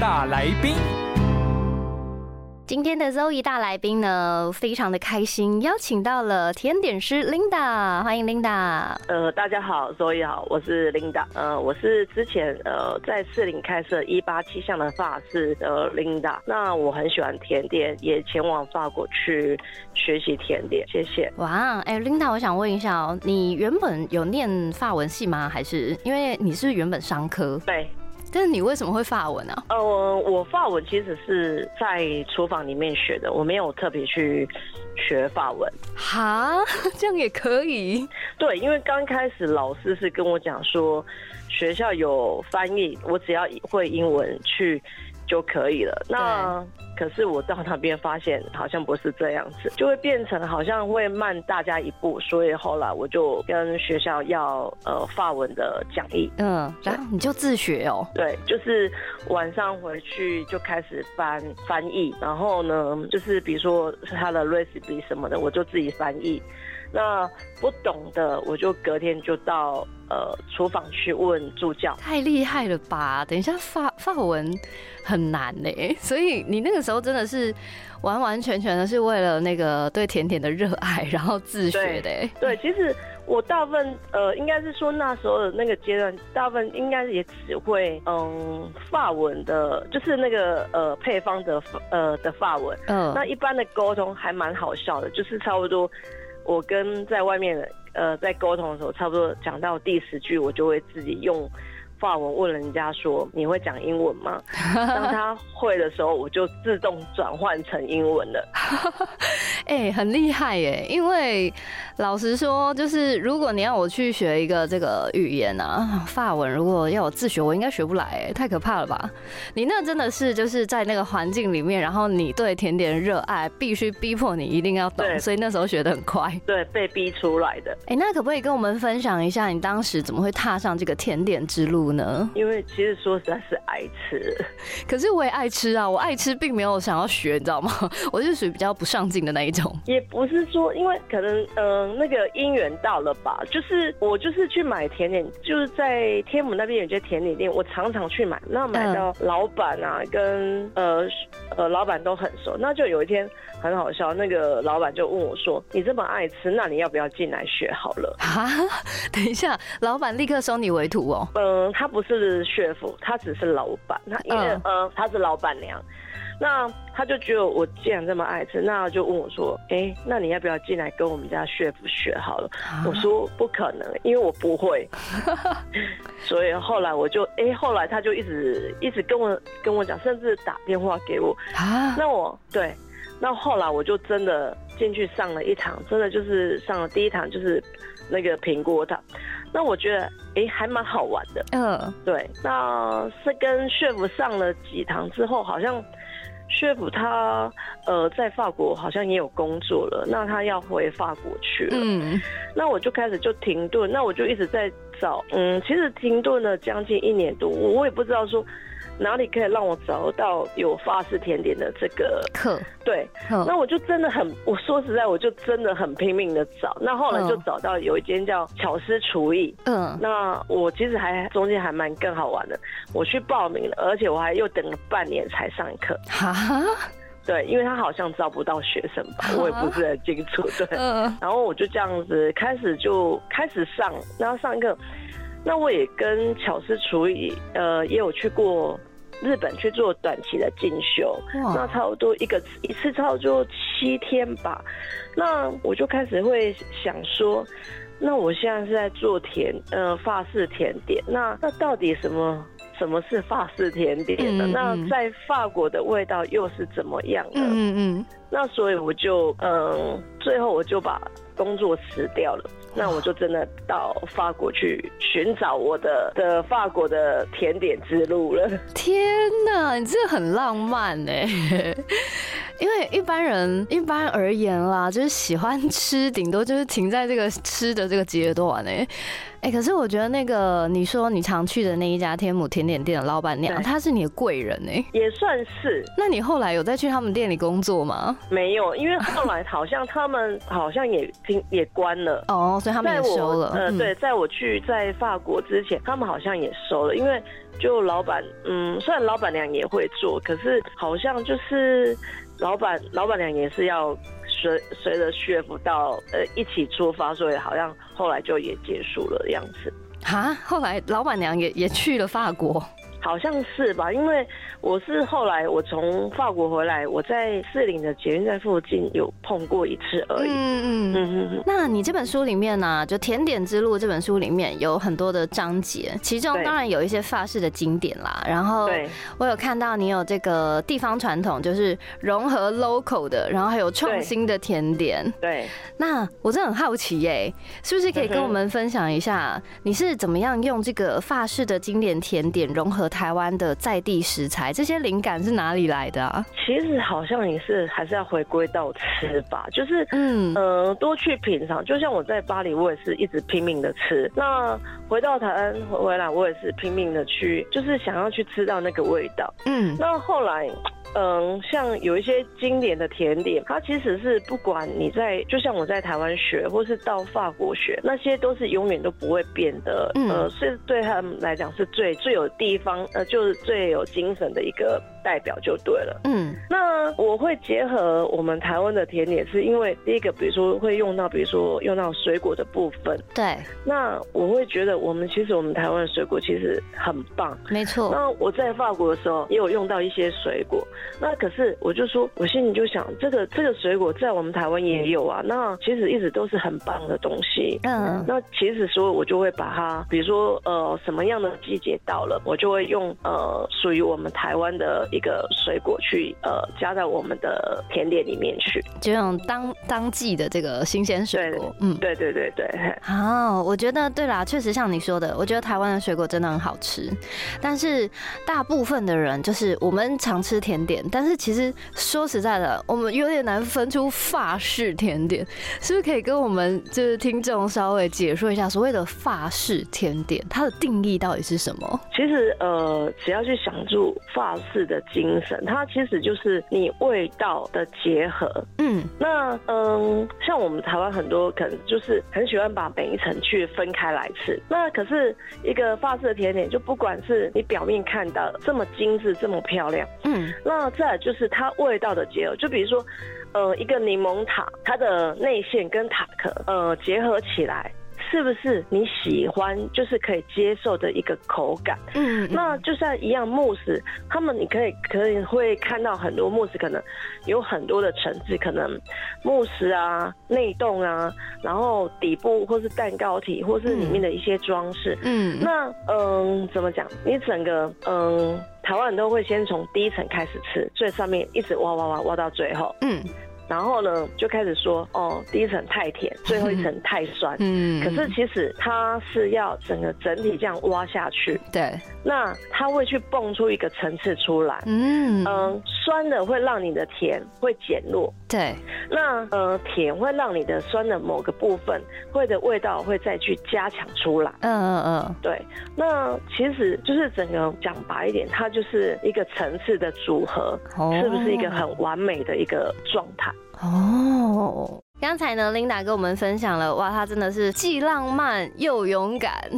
大来宾，今天的 Zoe 大来宾呢，非常的开心，邀请到了甜点师 Linda，欢迎 Linda。呃，大家好，所以好，我是 Linda。呃，我是之前呃在士林开设一八七巷的发饰的 Linda。那我很喜欢甜点，也前往法国去学习甜点。谢谢。哇，哎，Linda，我想问一下哦，你原本有念法文系吗？还是因为你是原本商科？对，但是你为什么会法文啊？呃，我法文其实是在厨房里面学的，我没有特别去学法文。哈，这样也可以？对，因为刚开始老师是跟我讲说，学校有翻译，我只要会英文去就可以了。那可是我到那边发现好像不是这样子，就会变成好像会慢大家一步，所以后来我就跟学校要呃法文的讲义。嗯，然后你就自学哦。对，就是晚上回去就开始翻翻译，然后呢，就是比如说他的 recipe 什么的，我就自己翻译。那不懂的，我就隔天就到呃厨房去问助教。太厉害了吧！等一下法法文很难呢，所以你那个时候真的是完完全全的是为了那个对甜点的热爱，然后自学的。对，其实我大部分呃，应该是说那时候的那个阶段，大部分应该也只会嗯法文的，就是那个呃配方的呃的法文。嗯，那一般的沟通还蛮好笑的，就是差不多。我跟在外面的呃在沟通的时候，差不多讲到第十句，我就会自己用法文问人家说：“你会讲英文吗？” 当他会的时候，我就自动转换成英文了。哎，很厉害耶！因为老实说，就是如果你要我去学一个这个语言啊，法文，如果要我自学，我应该学不来，哎，太可怕了吧？你那真的是就是在那个环境里面，然后你对甜点热爱，必须逼迫你一定要懂，所以那时候学的很快。对，被逼出来的。哎，那可不可以跟我们分享一下，你当时怎么会踏上这个甜点之路呢？因为其实说实在是爱吃，可是我也爱吃啊，我爱吃并没有想要学，你知道吗？我是属于比较不上进的那一种。也不是说，因为可能嗯、呃、那个姻缘到了吧，就是我就是去买甜点，就是在天母那边有些甜点店，我常常去买，那买到老板啊跟呃呃老板都很熟，那就有一天很好笑，那个老板就问我说：“你这么爱吃，那你要不要进来学好了？” 啊，等一下，老板立刻收你为徒哦。嗯，他不是血夫，他只是老板，他因为、嗯呃他是老板娘。那他就觉得我既然这么爱吃，那就问我说：“哎、那你要不要进来跟我们家血夫学好了？”我说：“不可能，因为我不会。”所以后来我就哎、后来他就一直一直跟我跟我讲，甚至打电话给我。啊，那我对，那后来我就真的进去上了一堂，真的就是上了第一堂就是那个苹果塔。那我觉得哎、还蛮好玩的。嗯，对，那是跟血府上了几堂之后，好像血府他呃在法国好像也有工作了，那他要回法国去了。嗯，那我就开始就停顿，那我就一直在找，嗯，其实停顿了将近一年多，我我也不知道说哪里可以让我找到有法式甜点的这个课，对，嗯那我就真的很，我说实在，我就真的很拼命的找。那后来就嗯找到有一间叫巧思厨艺，嗯，那我其实还中间还蛮更好玩的，我去报名了，而且我还又等了半年才上课。哈，对，因为他好像招不到学生吧，我也不是很清楚。对，嗯，然后我就这样子开始就开始上，然后上课，那我也跟巧思厨艺呃也有去过日本去做短期的进修，那，差不多一个一次差不多七天吧。那我就开始会想说，那我现在是在做甜呃法式甜点，那那到底什么什么是法式甜点呢？嗯那嗯在法国的味道又是怎么样呢？嗯嗯那所以我就嗯，最后我就把工作辞掉了。那我就真的到法国去寻找我的的法国的甜点之路了。天哪，你这很浪漫哎！因为一般人一般而言啦，就是喜欢吃，顶多就是停在这个吃的这个阶段哎。哎、可是我觉得那个你说你常去的那一家天母甜点店的老板娘，她是你的贵人哎。也算是那你后来有再去他们店里工作吗？没有，因为后来好像他们好像也停也关了。哦，所以他们也收了。呃，嗯对，在我去在法国之前，他们好像也收了，因为就老板，嗯，虽然老板娘也会做，可是好像就是老板老板娘也是要随随着 shift 到呃一起出发，所以好像后来就也结束了样子。哈，后来老板娘也也去了法国。好像是吧，因为我是后来我从法国回来，我在士林的捷运站附近有碰过一次而已。嗯嗯。嗯嗯嗯，那你这本书里面呢、就《甜点之路》这本书里面有很多的章节，其中当然有一些法式的经典啦。然后对我有看到你有这个地方传统，就是融合 local 的，然后还有创新的甜点。对。那我真的很好奇耶、是不是可以跟我们分享一下，你是怎么样用这个法式的经典甜点融合台湾的在地食材？这些灵感是哪里来的啊？其实好像也是还是要回归到吃吧，就是嗯呃多去品尝。就像我在巴黎，我也是一直拼命的吃。那回到台湾回来，我也是拼命的去，就是想要去吃到那个味道。嗯那后来。嗯，像有一些经典的甜点，它其实是不管你在，就像我在台湾学，或是到法国学，那些都是永远都不会变的。嗯呃，是对他们来讲是最最有地方，呃，就是最有精神的一个代表就对了。嗯那我会结合我们台湾的甜点，是因为第一个，比如说会用到，比如说用到水果的部分。对，那我会觉得我们其实我们台湾的水果其实很棒。没错。那我在法国的时候也有用到一些水果，那可是我就说，我心里就想，这个这个水果在我们台湾也有啊，那其实一直都是很棒的东西。嗯那其实所以我就会把它，比如说呃什么样的季节到了，我就会用呃属于我们台湾的一个水果去呃加在我们的甜点里面去。就用当当季的这个新鲜水果，嗯，对对对对，好，我觉得对啦，确实像你说的，我觉得台湾的水果真的很好吃，但是大部分的人就是我们常吃甜点，但是其实说实在的，我们有点难分出法式甜点，是不是可以跟我们就是听众稍微解说一下所谓的法式甜点，它的定义到底是什么？其实呃，只要去想住法式的精神，它其实就是你味道的结合。嗯那嗯，像我们台湾很多可能就是很喜欢把每一层去分开来吃。那可是一个法式的甜点，就不管是你表面看到这么精致、这么漂亮，嗯那再就是它味道的结合。就比如说，呃，一个柠檬塔，它的内馅跟塔壳呃结合起来。是不是你喜欢，就是可以接受的一个口感？嗯，那就像一样慕斯，他们你可以可以会看到很多慕斯，可能有很多的层次，可能慕斯啊、内冻啊，然后底部或是蛋糕体，或是里面的一些装饰。嗯那嗯，怎么讲？你整个嗯，台湾人都会先从第一层开始吃，最上面一直挖挖挖挖到最后，嗯然后呢就开始说哦，第一层太甜，最后一层太酸。嗯，可是其实它是要整个整体这样挖下去，对，那它会去蹦出一个层次出来。嗯。嗯，酸的会让你的甜会减弱，对，那呃甜会让你的酸的某个部分会的味道会再去加强出来。嗯嗯嗯，对，那其实就是整个讲白一点，它就是一个层次的组合，哦。是不是一个很完美的一个状态？哦。刚才呢琳达跟我们分享了，哇，她真的是既浪漫又勇敢，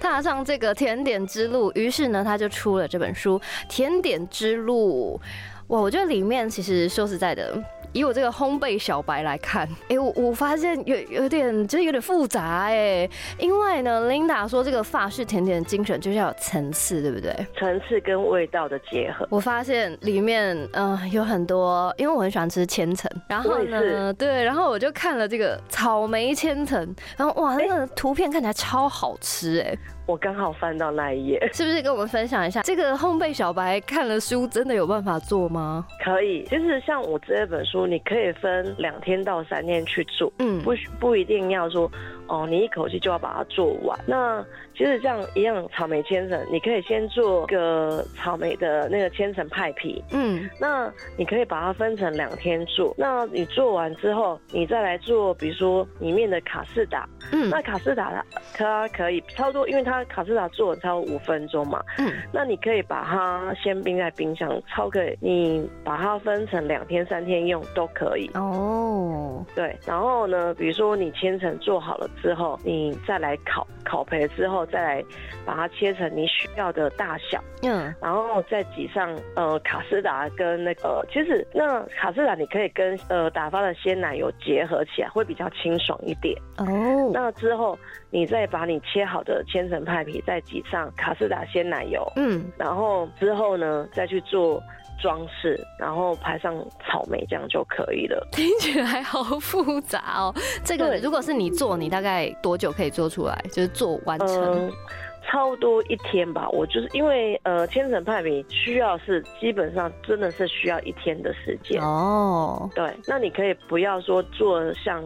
踏上这个甜点之路。于是呢，她就出了这本书《甜点之路》。哇，我觉得里面其实说实在的。以我这个烘焙小白来看，哎，我我发现有有点就是有点复杂哎，因为呢，Linda 说这个法式甜点的精神就是要有层次，对不对？层次跟味道的结合。我发现里面嗯有很多，因为我很喜欢吃千层，然后呢，对，然后我就看了这个草莓千层，然后哇，那个图片看起来超好吃哎。我刚好翻到那一页，是不是跟我们分享一下这个烘焙小白看了书真的有办法做吗？可以，其实像我这本书，你可以分两天到三天去做，嗯，不不一定要说哦，你一口气就要把它做完。那其实这样一样，草莓千层，你可以先做个草莓的那个千层派皮，嗯，那你可以把它分成两天做。那你做完之后，你再来做，比如说里面的卡士达，嗯，那卡士达它可以差不多，因为它卡斯达做超五分钟嘛，嗯，那你可以把它先冰在冰箱，超可以。你把它分成两天、三天用都可以。哦，对。然后呢，比如说你千层做好了之后，你再来烤，烤培之后再来把它切成你需要的大小，嗯，然后再挤上呃卡斯达跟那个，其实那卡斯达你可以跟呃打发的鲜奶油结合起来，会比较清爽一点。哦，那之后你再把你切好的千层。派皮再挤上卡士达鲜奶油，嗯，然后之后呢再去做装饰，然后排上草莓，这样就可以了。听起来好复杂哦。这个如果是你做，你大概多久可以做出来？就是做完成？差不多一天吧。我就是因为呃千层派皮需要是基本上真的是需要一天的时间哦。对，那你可以不要说做像。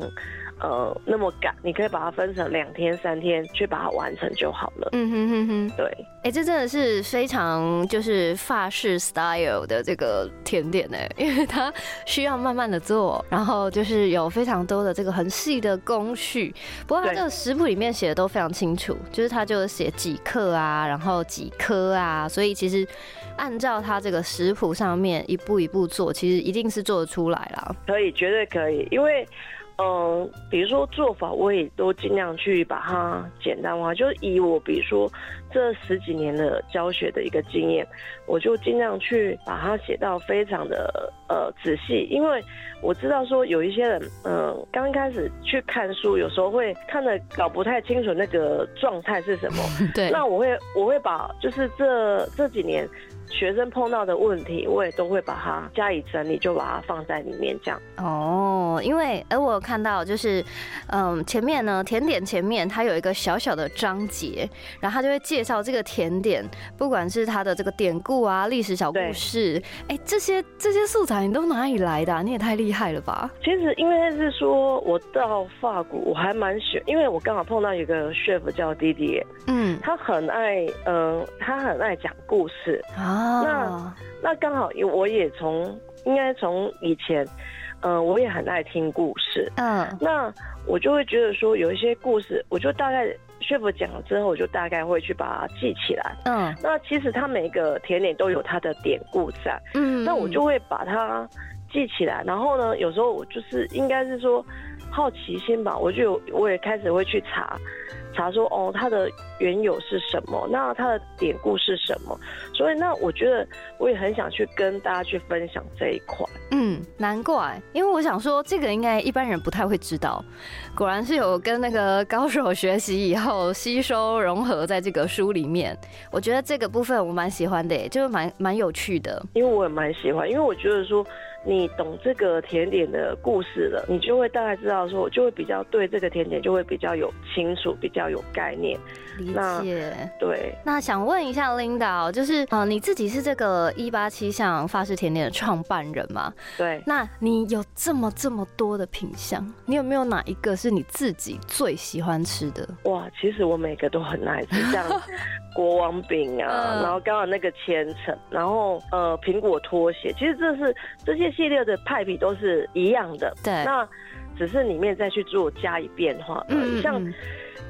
呃，那么赶，你可以把它分成两天、三天去把它完成就好了。嗯哼哼哼，对。哎，这真的是非常就是法式 style 的这个甜点呢，因为它需要慢慢的做，然后就是有非常多的这个很细的工序。不过它这个食谱里面写的都非常清楚，就是它就写几克啊，然后几颗啊，所以其实按照它这个食谱上面一步一步做，其实一定是做得出来啦。可以，绝对可以，因为。嗯，比如说做法，我也都尽量去把它简单化。就以我，比如说这十几年的教学的一个经验，我就尽量去把它写到非常的呃仔细。因为我知道说有一些人，嗯，刚开始去看书，有时候会看的搞不太清楚那个状态是什么。对。那我会我会把就是这这几年。学生碰到的问题，我也都会把它加以整理，就把它放在里面这样。哦，因为而我看到就是，嗯，前面呢，甜点前面它有一个小小的章节，然后它就会介绍这个甜点，不管是它的这个典故啊、历史小故事，哎，这些这些素材你都哪里来的？你也太厉害了吧！其实因为是说我到法国，我还蛮喜，因为我刚好碰到一个 chef 叫弟弟，嗯，他很爱，嗯，他很爱讲故事啊。那那刚好，我也从应该从以前，嗯，我也很爱听故事，嗯，那我就会觉得说有一些故事，我就大概师傅讲了之后，我就大概会去把它记起来，嗯，那其实它每个甜点都有它的典故在，嗯，那我就会把它记起来，然后呢，有时候我就是应该是说好奇心吧，我就我也开始会去查。查说哦，它的缘由是什么？那它的典故是什么？所以那我觉得我也很想去跟大家去分享这一块。嗯，难怪，因为我想说这个应该一般人不太会知道。果然是有跟那个高手学习以后吸收融合在这个书里面。我觉得这个部分我蛮喜欢的，就是蛮蛮有趣的。因为我也蛮喜欢，因为我觉得说。你懂这个甜点的故事了，你就会大概知道说，我就会比较对这个甜点就会比较有清楚，比较有概念。理解。对。那想问一下 Linda，就是呃，你自己是这个一八七巷法式甜点的创办人吗？对。那你有这么这么多的品相，你有没有哪一个是你自己最喜欢吃的？哇，其实我每个都很爱吃，像 国王饼啊，然后刚好那个千层，然后呃苹果拖鞋，其实这是这些。系列的派皮都是一样的，对，那只是里面再去做加以变化。嗯，像，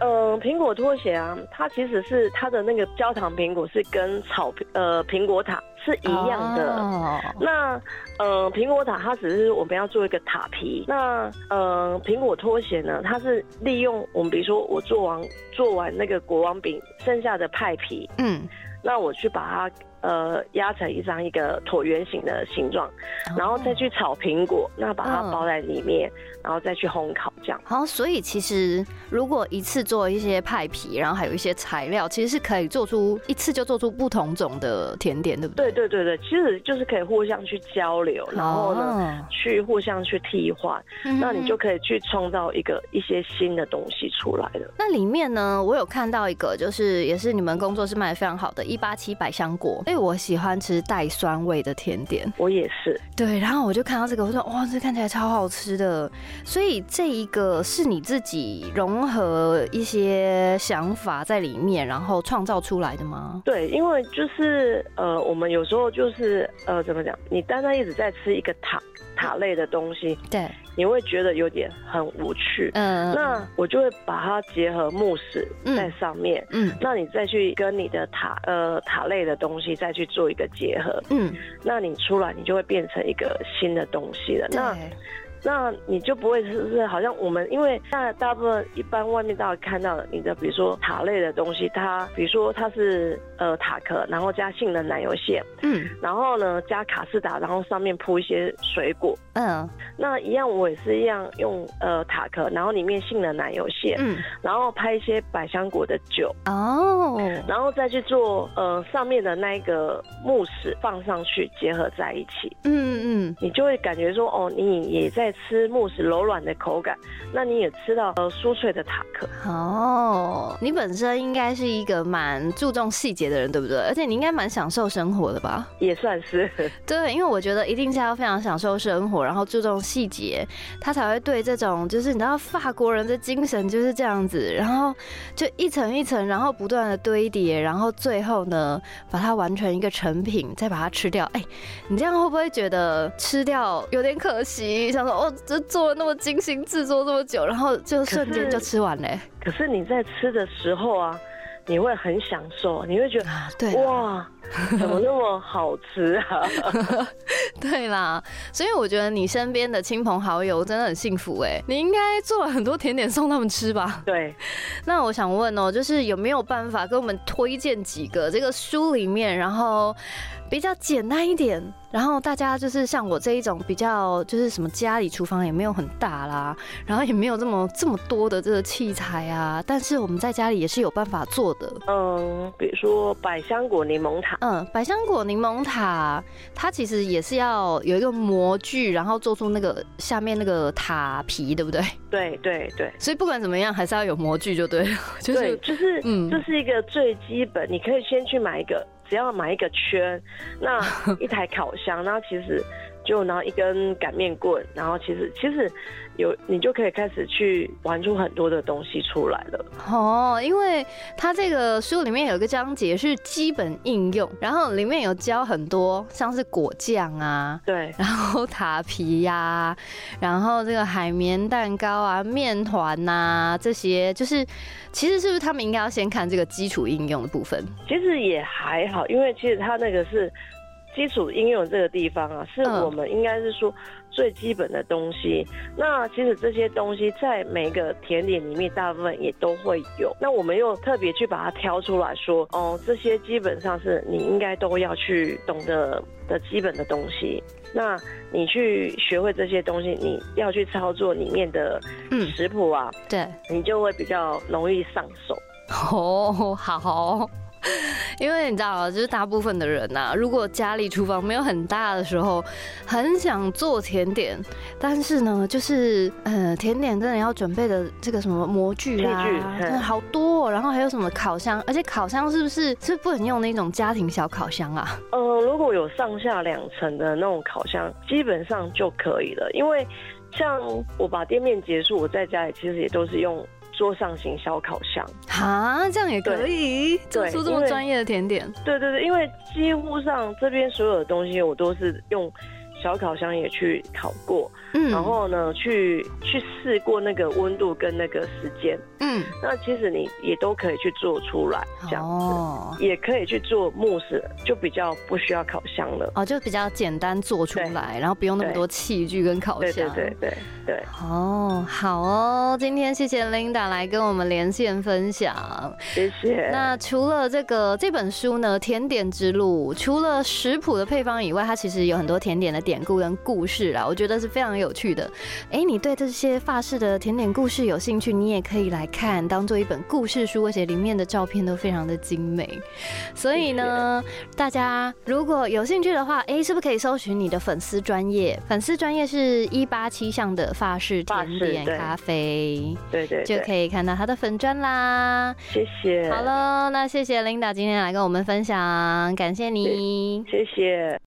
嗯，苹果拖鞋啊，它其实是它的那个焦糖苹果是跟草呃苹果塔是一样的。哦。那，嗯，苹果塔它只是我们要做一个塔皮。那，嗯，苹果拖鞋呢，它是利用我们比如说我做完做完那个国王饼剩下的派皮，嗯，那我去把它。呃压成一张一个椭圆形的形状，然后再去炒苹果，那把它包在里面，然后再去烘烤这样。好，所以其实如果一次做一些派皮，然后还有一些材料，其实是可以做出一次就做出不同种的甜点，对不对？对对对对，其实就是可以互相去交流，然后呢，去互相去替换，那你就可以去创造一个一些新的东西出来了。那里面呢，我有看到一个，就是也是你们工作室卖的非常好的一八七百香果，因为我喜欢吃带酸味的甜点，我也是。对，然后我就看到这个，我说哇，这看起来超好吃的。所以这一个是你自己融合一些想法在里面，然后创造出来的吗？对，因为就是呃，我们有时候就是呃，怎么讲？你单单一直在吃一个塔塔类的东西，对，你会觉得有点很无趣。嗯，那我就会把它结合慕斯在上面。嗯，那你再去跟你的塔呃塔类的东西再去做一个结合。嗯，那你出来你就会变成一个新的东西了。那那你就不会是是好像我们，因为大大部分一般外面大家看到的，你的比如说塔类的东西，它比如说它是呃塔壳，然后加杏仁奶油馅，嗯，然后呢加卡士达，然后上面铺一些水果，嗯，那一样我也是一样用呃塔壳，然后里面杏仁奶油馅，嗯，然后拍一些百香果的酒，哦，然后再去做呃上面的那一个慕斯放上去结合在一起，嗯嗯，你就会感觉说哦，你也在。吃慕斯柔软的口感，那你也吃到呃酥脆的塔克哦。你本身应该是一个蛮注重细节的人，对不对？而且你应该蛮享受生活的吧？也算是。对，因为我觉得一定是要非常享受生活，然后注重细节，他才会对这种就是你知道法国人的精神就是这样子，然后就一层一层，然后不断的堆叠，然后最后呢把它完成一个成品，再把它吃掉。哎，你这样会不会觉得吃掉有点可惜？想说。哦，这做了那么精心制作这么久，然后就瞬间就吃完嘞。可是你在吃的时候啊，你会很享受，你会觉得对哇，怎么那么好吃啊？对啦，所以我觉得你身边的亲朋好友真的很幸福哎，你应该做了很多甜点送他们吃吧？对。那我想问哦，就是有没有办法给我们推荐几个这个书里面，然后？比较简单一点，然后大家就是像我这一种比较，就是什么家里厨房也没有很大啦，然后也没有这么这么多的这个器材啊，但是我们在家里也是有办法做的。嗯，比如说百香果柠檬塔。嗯，百香果柠檬塔，它其实也是要有一个模具，然后做出那个下面那个塔皮，对不对？对对对。所以不管怎么样，还是要有模具就对了。对，就是嗯，这是一个最基本，你可以先去买一个。只要买一个圈，那一台烤箱，然后其实就拿一根擀面棍，然后其实其实有你就可以开始去玩出很多的东西出来了。哦，因为它这个书里面有一个章节是基本应用，然后里面有教很多像是果酱啊，对，然后塔皮呀，然后这个海绵蛋糕啊、面团呐这些，就是其实是不是他们应该要先看这个基础应用的部分？其实也还好。因为其实它那个是基础应用这个地方啊，是我们应该是说最基本的东西。那其实这些东西在每个甜点里面，大部分也都会有。那我们又特别去把它挑出来说，哦，这些基本上是你应该都要去懂得的基本的东西。那你去学会这些东西，你要去操作里面的食谱啊，对，你就会比较容易上手。哦，好。因为你知道，就是大部分的人呐，如果家里厨房没有很大的时候，很想做甜点，但是呢，就是呃，甜点真的要准备的这个什么模具啊，真的好多，然后还有什么烤箱，而且烤箱是不是是不能用那种家庭小烤箱啊？嗯，如果有上下两层的那种烤箱，基本上就可以了。因为像我把店面结束，我在家里其实也都是用。桌上型小烤箱。啊，这样也可以？做出这么专业的甜点。对对对，因为几乎上这边所有的东西，我都是用小烤箱也去烤过，嗯然后呢，去去试过那个温度跟那个时间。嗯，那其实你也都可以去做出来，这样子。哦也可以去做慕斯，就比较不需要烤箱了。哦，就比较简单做出来，然后不用那么多器具跟烤箱。对对对对，哦，好哦，今天谢谢 Linda 来跟我们连线分享。谢谢。那除了这个这本书呢，《甜点之路》，除了食谱的配方以外，它其实有很多甜点的典故跟故事啦，我觉得是非常有趣的。哎，你对这些发饰的甜点故事有兴趣，你也可以来看，当做一本故事书，而且里面的照片都非常的精美。所以呢，大家如果有兴趣的话，哎，是不是可以搜寻你的粉丝专业？粉丝专业是一八七项的发饰甜点咖啡，对对对，就可以看到他的粉砖啦。谢谢。好了，那谢谢 Linda 今天来跟我们分享，感谢你。谢谢。